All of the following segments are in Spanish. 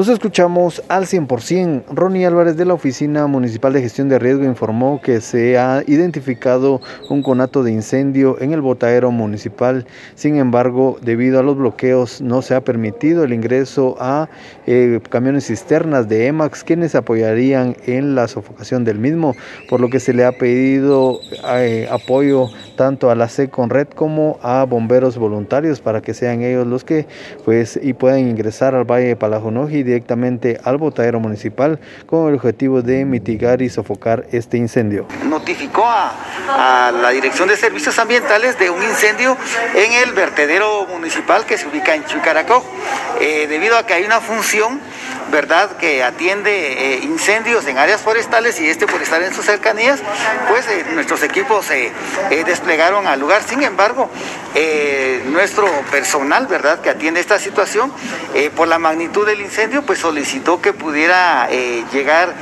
Los escuchamos al 100%. Ronnie Álvarez de la Oficina Municipal de Gestión de Riesgo informó que se ha identificado un conato de incendio en el botadero municipal. Sin embargo, debido a los bloqueos, no se ha permitido el ingreso a eh, camiones cisternas de EMAX, quienes apoyarían en la sofocación del mismo, por lo que se le ha pedido eh, apoyo tanto a la Red como a bomberos voluntarios para que sean ellos los que pues y puedan ingresar al Valle de Palajonoji directamente al botadero municipal con el objetivo de mitigar y sofocar este incendio. Notificó a, la Dirección de Servicios Ambientales de un incendio en el vertedero municipal que se ubica en Chucaracó, eh, debido a que hay una función ¿verdad?, que atiende eh, incendios en áreas forestales y este por estar en sus cercanías, pues eh, nuestros equipos se eh, desplegaron al lugar. Sin embargo, nuestro personal, ¿verdad?, que atiende esta situación, por la magnitud del incendio, pues solicitó que pudiera llegar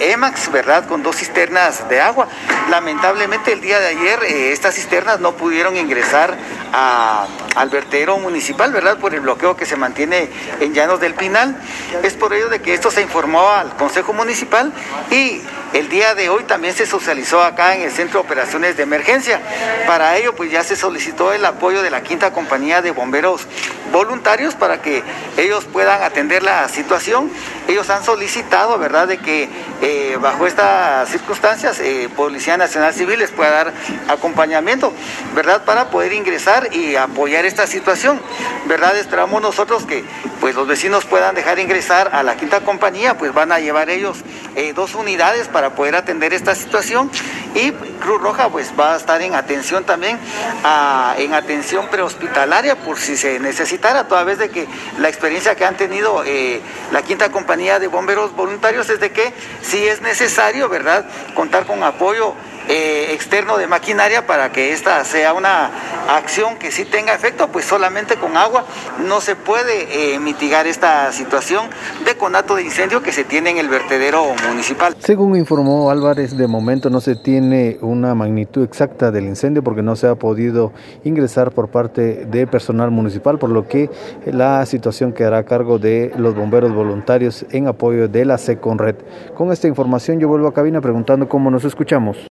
EMAX, ¿verdad?, con dos cisternas de agua. Lamentablemente el día de ayer estas cisternas no pudieron ingresar al vertedero municipal, ¿verdad?, por el bloqueo que se mantiene en Llanos del Pinal. Es por ello de que esto se informó al Consejo Municipal y el día de hoy también se socializó acá en el Centro de Operaciones de Emergencia. Para ello, pues ya se solicitó el apoyo de la quinta compañía de bomberos voluntarios para que ellos puedan atender la situación. Ellos han solicitado, ¿verdad?, de que eh, bajo estas circunstancias, eh, Policía Nacional Civil les pueda dar acompañamiento, ¿verdad?, para poder ingresar y apoyar esta situación, ¿verdad? Esperamos nosotros que pues los vecinos puedan dejar ingresar a la quinta compañía, pues van a llevar ellos eh, dos unidades para poder atender esta situación y Cruz Roja pues va a estar en atención también, en atención prehospitalaria por si se necesitara, toda vez de que la experiencia que han tenido eh, la quinta compañía de bomberos voluntarios es de que si es necesario, ¿verdad?, contar con apoyo eh, externo de maquinaria para que esta sea una acción que sí tenga efecto, pues solamente con agua no se puede eh, mitigar esta situación de conato de incendio que se tiene en el vertedero municipal. Según informó Álvarez, de momento no se tiene una magnitud exacta del incendio porque no se ha podido ingresar por parte de personal municipal, por lo que la situación quedará a cargo de los bomberos voluntarios en apoyo de la Seconred. Con esta información yo vuelvo a cabina preguntando cómo nos escuchamos.